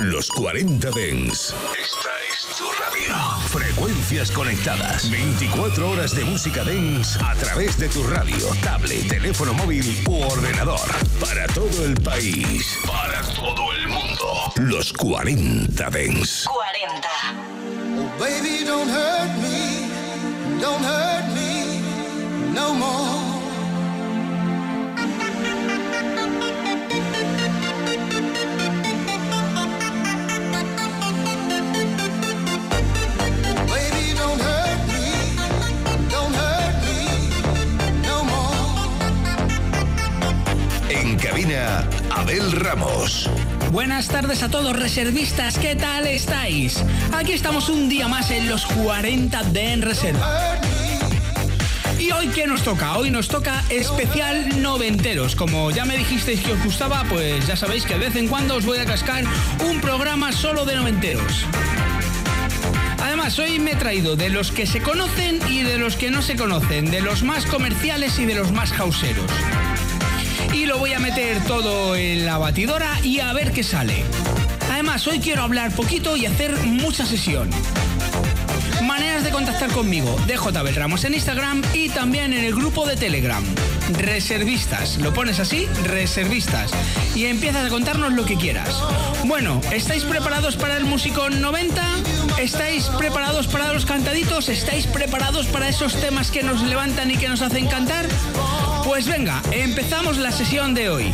Los 40 Dens. Esta es tu radio. Frecuencias conectadas. 24 horas de música Dens a través de tu radio, tablet, teléfono móvil u ordenador. Para todo el país. Para todo el mundo. Los 40 Dens. 40. Oh, baby, don't hurt me. Don't hurt me no more. Abel Ramos. Buenas tardes a todos reservistas, ¿qué tal estáis? Aquí estamos un día más en los 40 de En Reserva. ¿Y hoy qué nos toca? Hoy nos toca especial noventeros. Como ya me dijisteis que os gustaba, pues ya sabéis que de vez en cuando os voy a cascar un programa solo de noventeros. Además, hoy me he traído de los que se conocen y de los que no se conocen, de los más comerciales y de los más hauseros. Y lo voy a meter todo en la batidora y a ver qué sale. Además, hoy quiero hablar poquito y hacer mucha sesión. Maneras de contactar conmigo, DJ Ramos en Instagram y también en el grupo de Telegram. Reservistas, lo pones así, reservistas. Y empiezas a contarnos lo que quieras. Bueno, ¿estáis preparados para el músico 90? ¿Estáis preparados para los cantaditos? ¿Estáis preparados para esos temas que nos levantan y que nos hacen cantar? Pues venga, empezamos la sesión de hoy.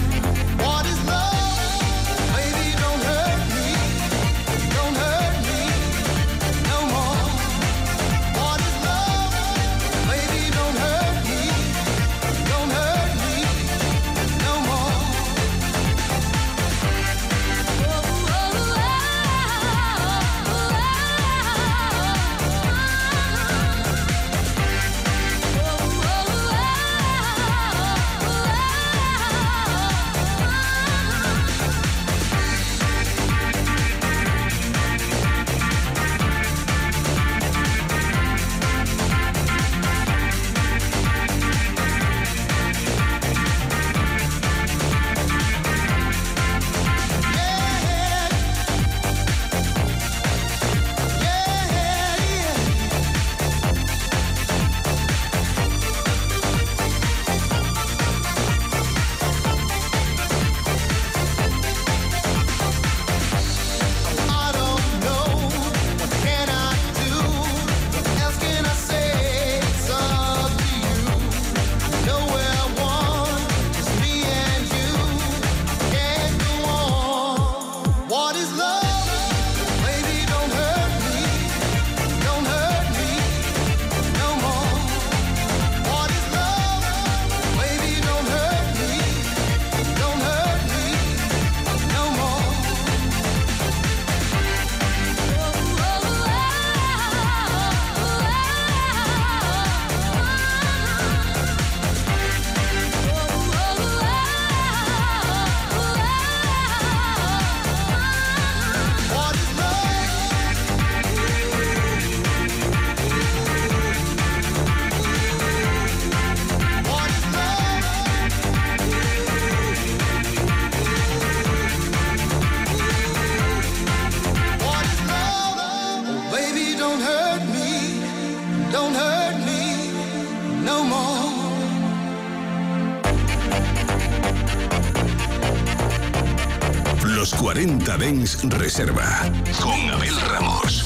40 Dens Reserva. Con Abel Ramos.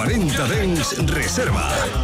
40 Dens Reserva.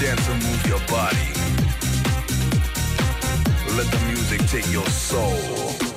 dance and move your body. Let the music take your soul.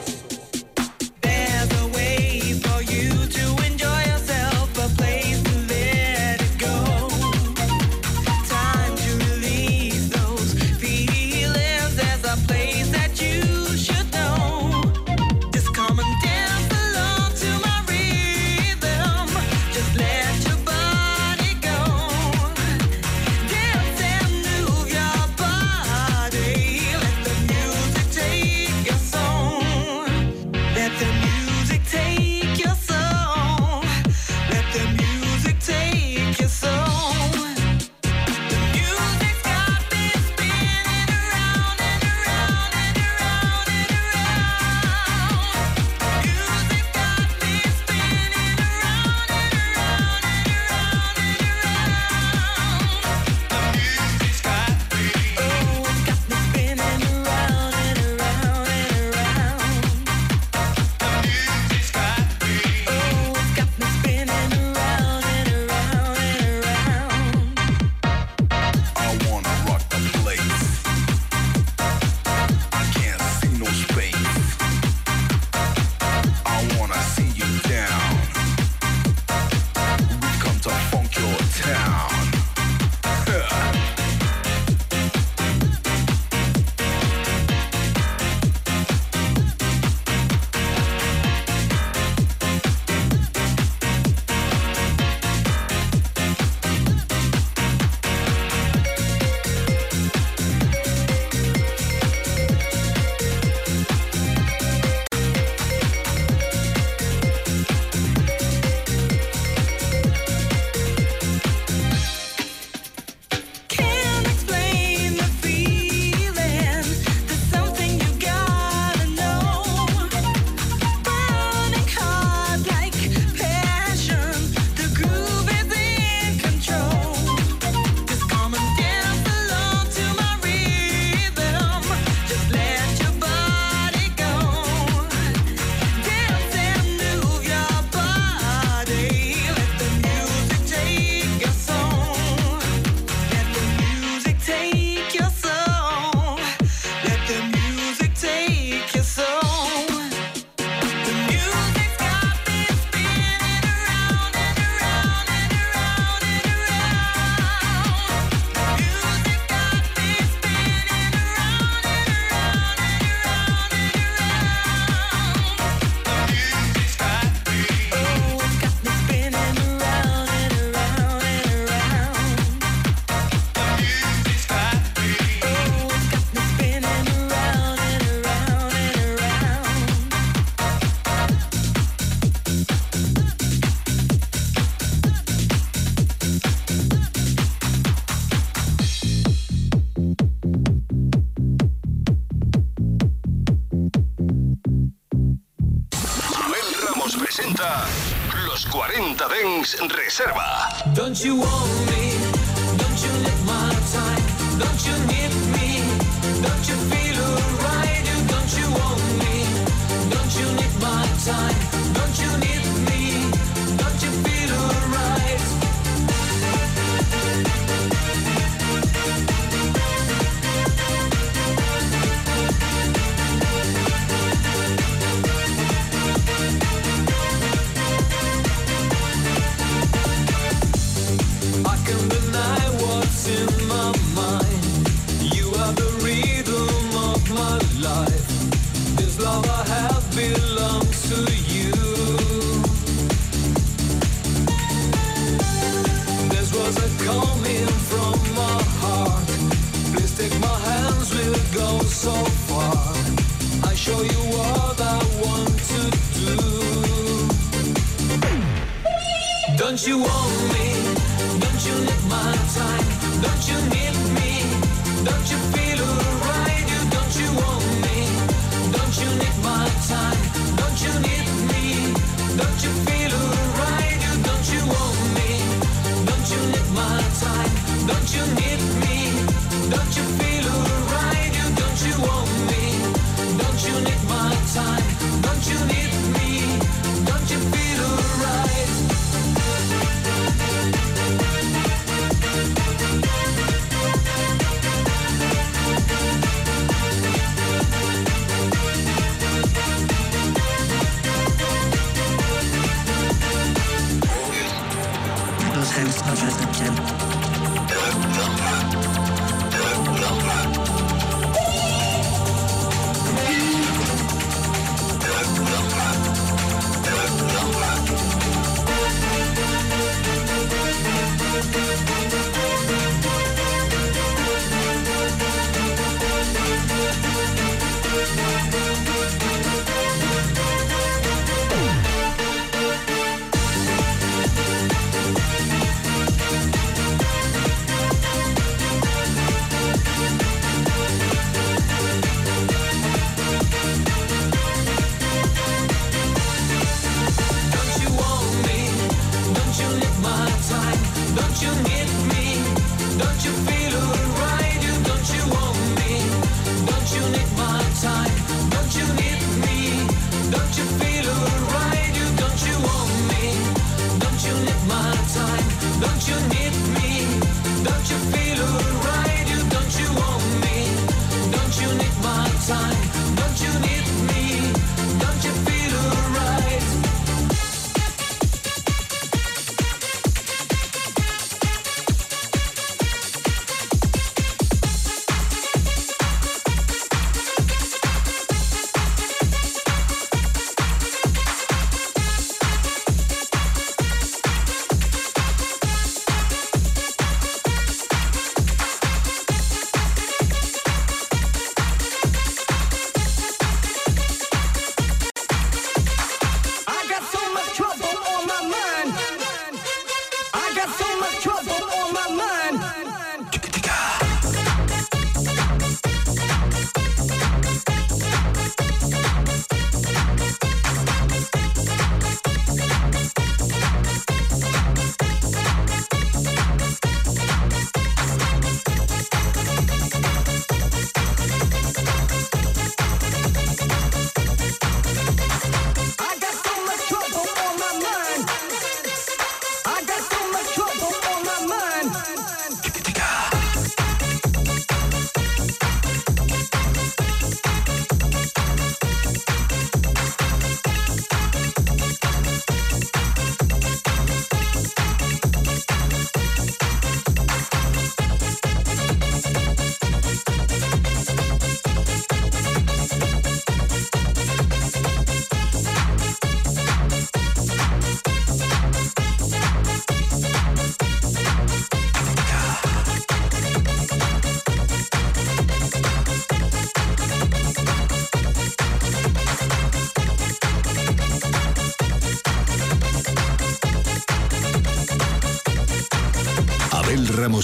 Reserva. Don't you want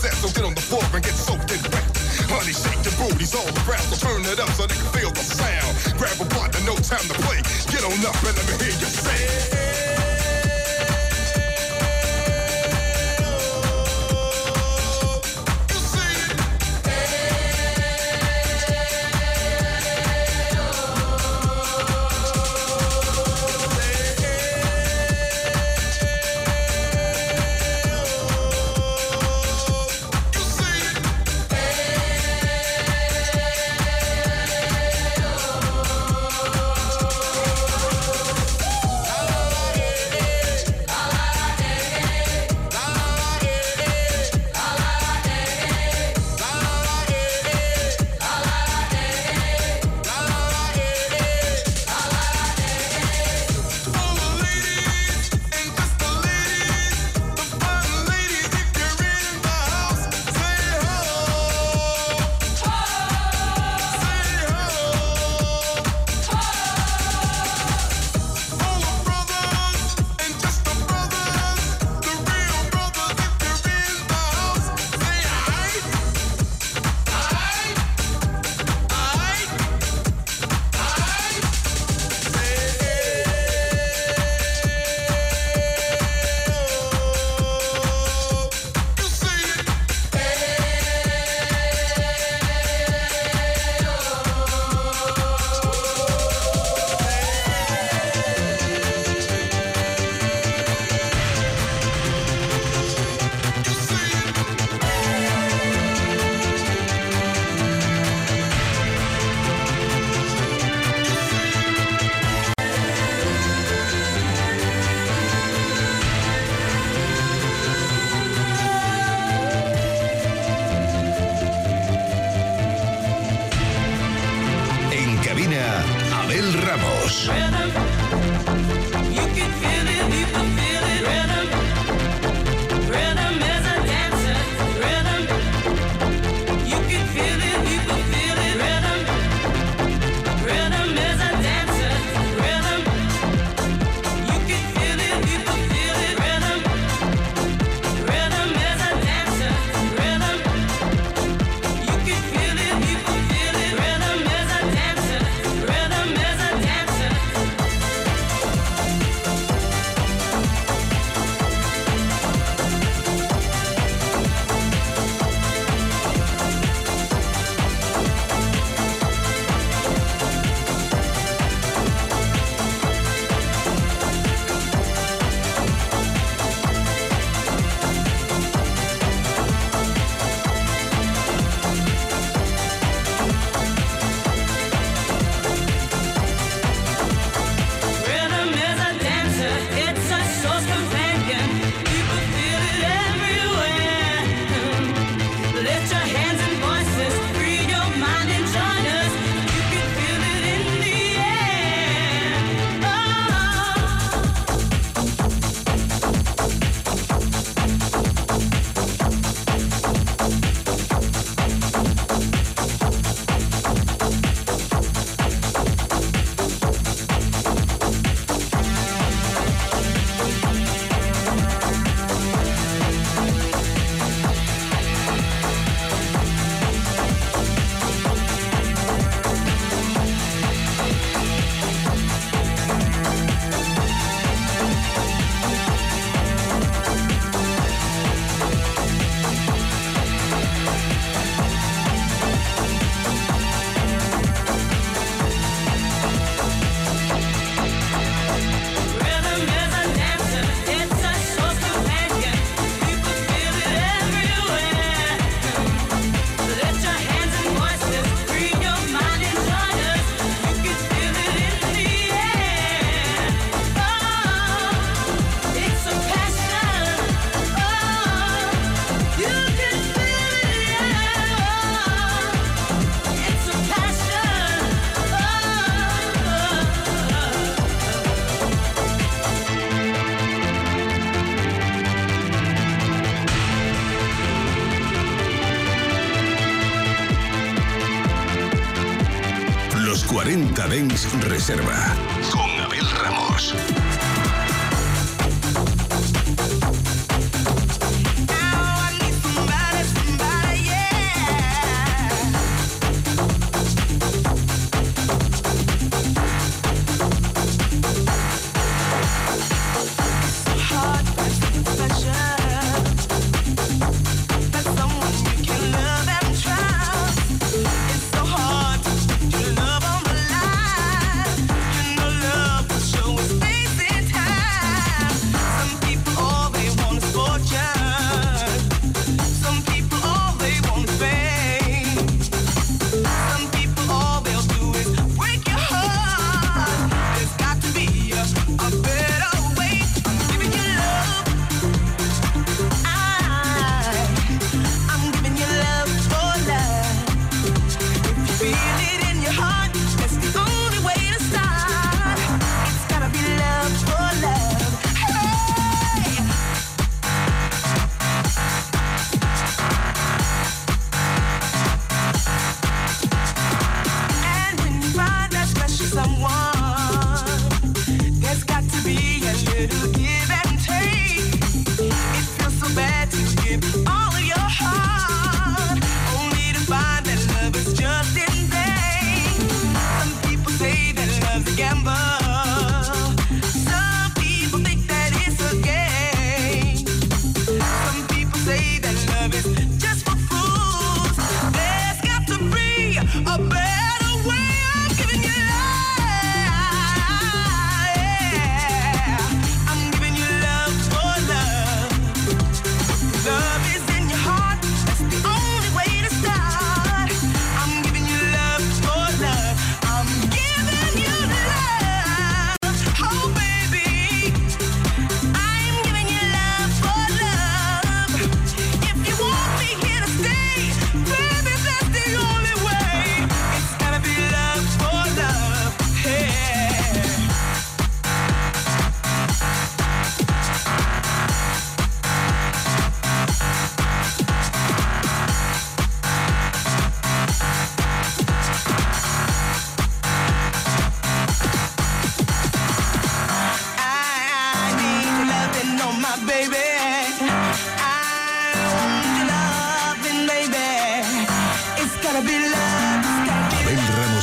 So get on the floor and get soaked and wet. Honey, shake your booties all around. So turn it up so they can feel the sound. Grab a partner, no time to play. Get on up and let me hear you say. Reserva.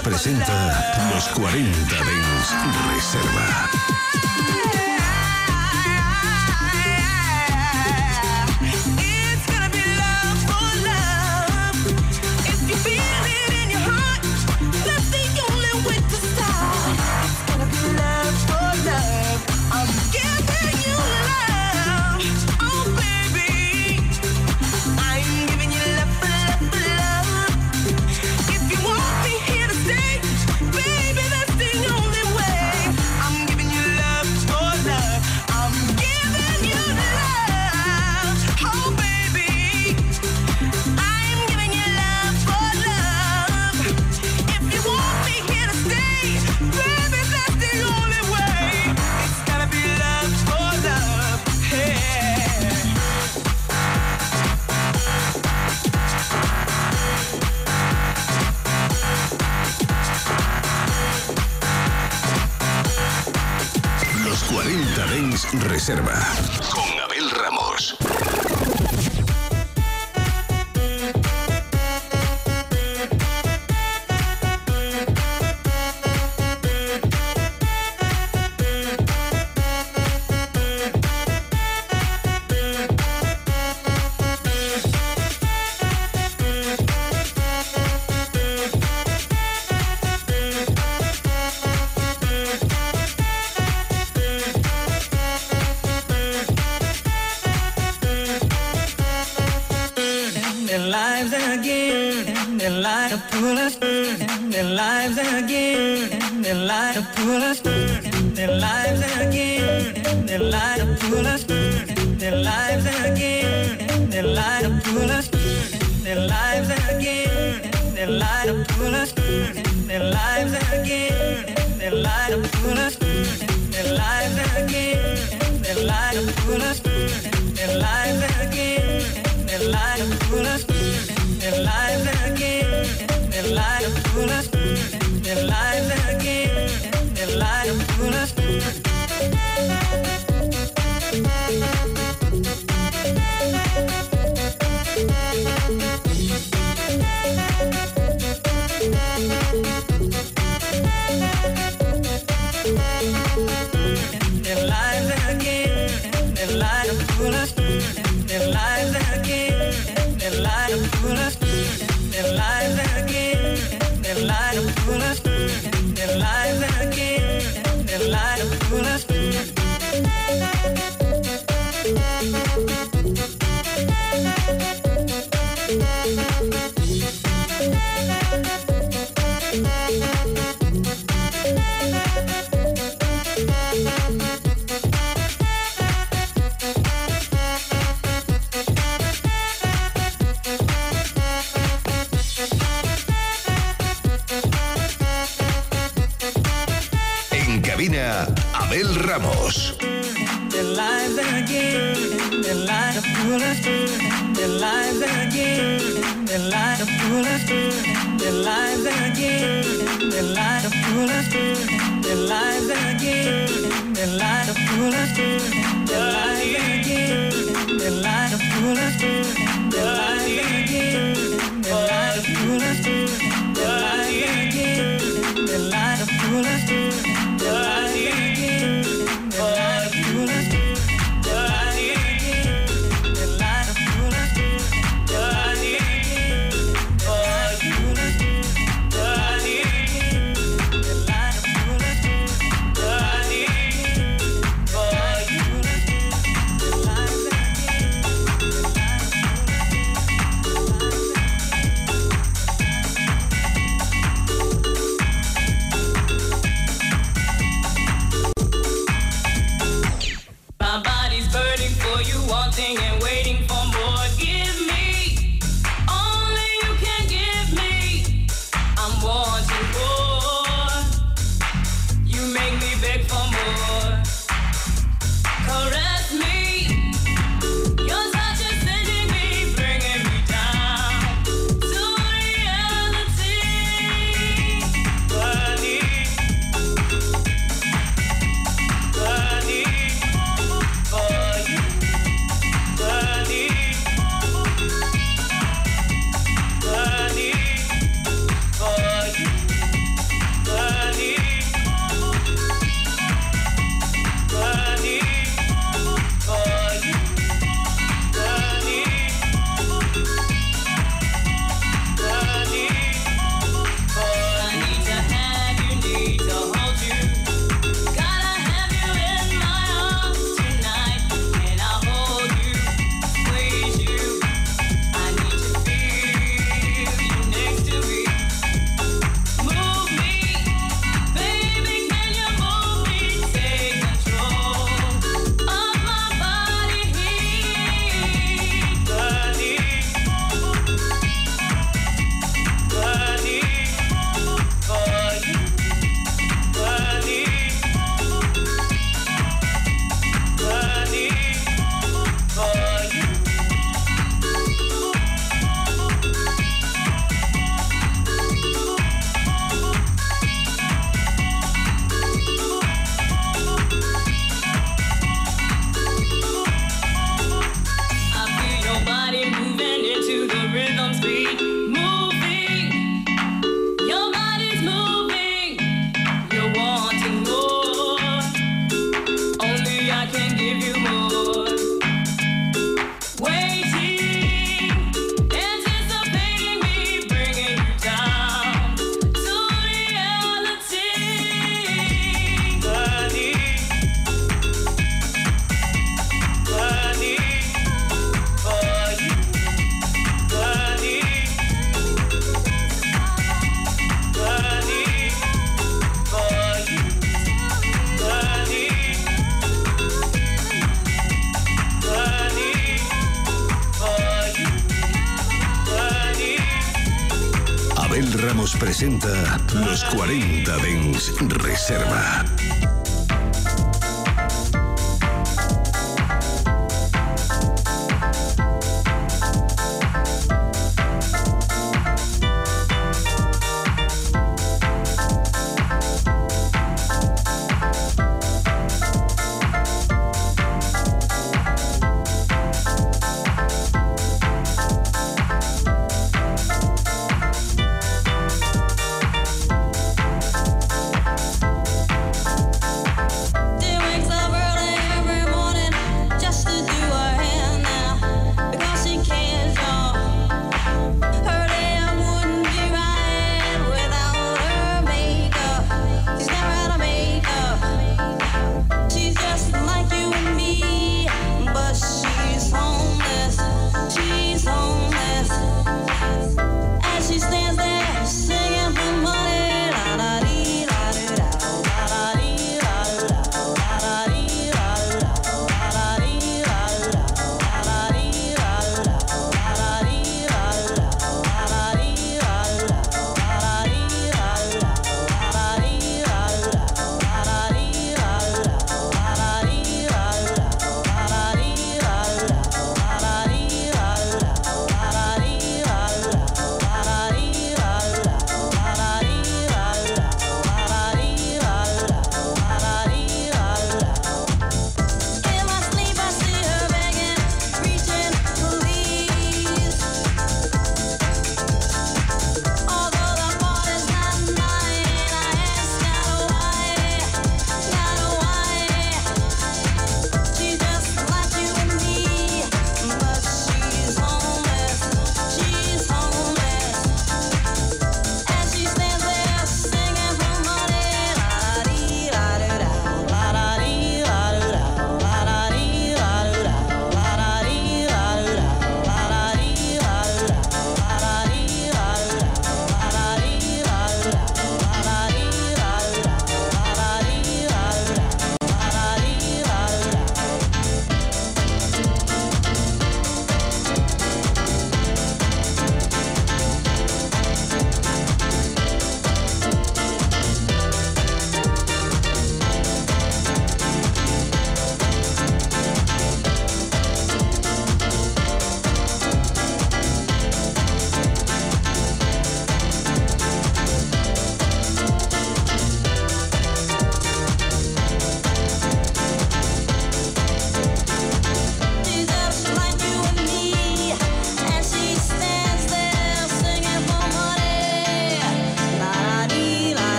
Presenta los 40 Dens Reserva.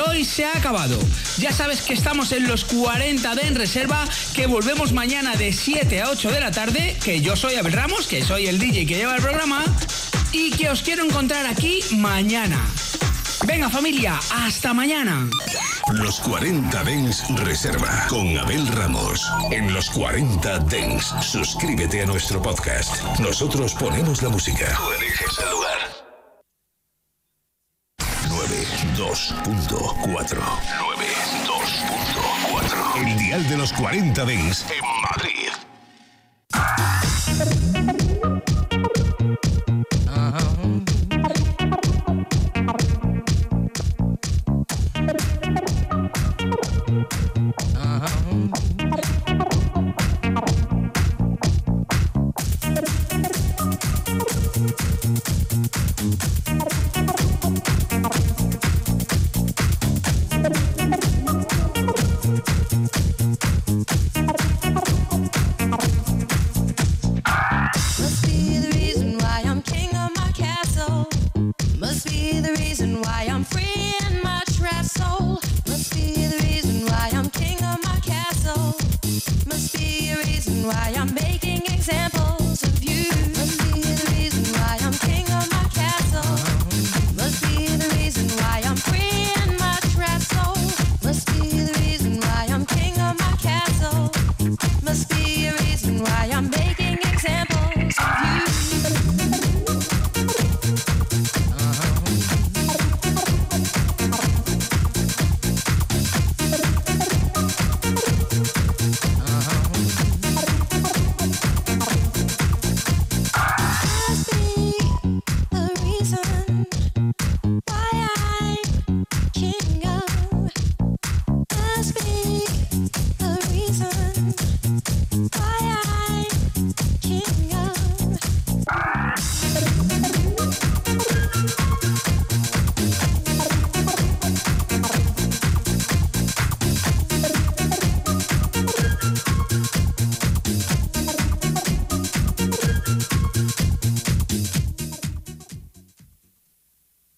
Hoy se ha acabado. Ya sabes que estamos en los 40 de En Reserva, que volvemos mañana de 7 a 8 de la tarde, que yo soy Abel Ramos, que soy el DJ que lleva el programa, y que os quiero encontrar aquí mañana. Venga familia, hasta mañana. Los 40 Dens Reserva con Abel Ramos. En los 40 Dens, suscríbete a nuestro podcast. Nosotros ponemos la música. Tú eliges el lugar. 92.4 92.4 El dial de los 40 Dens en Madrid.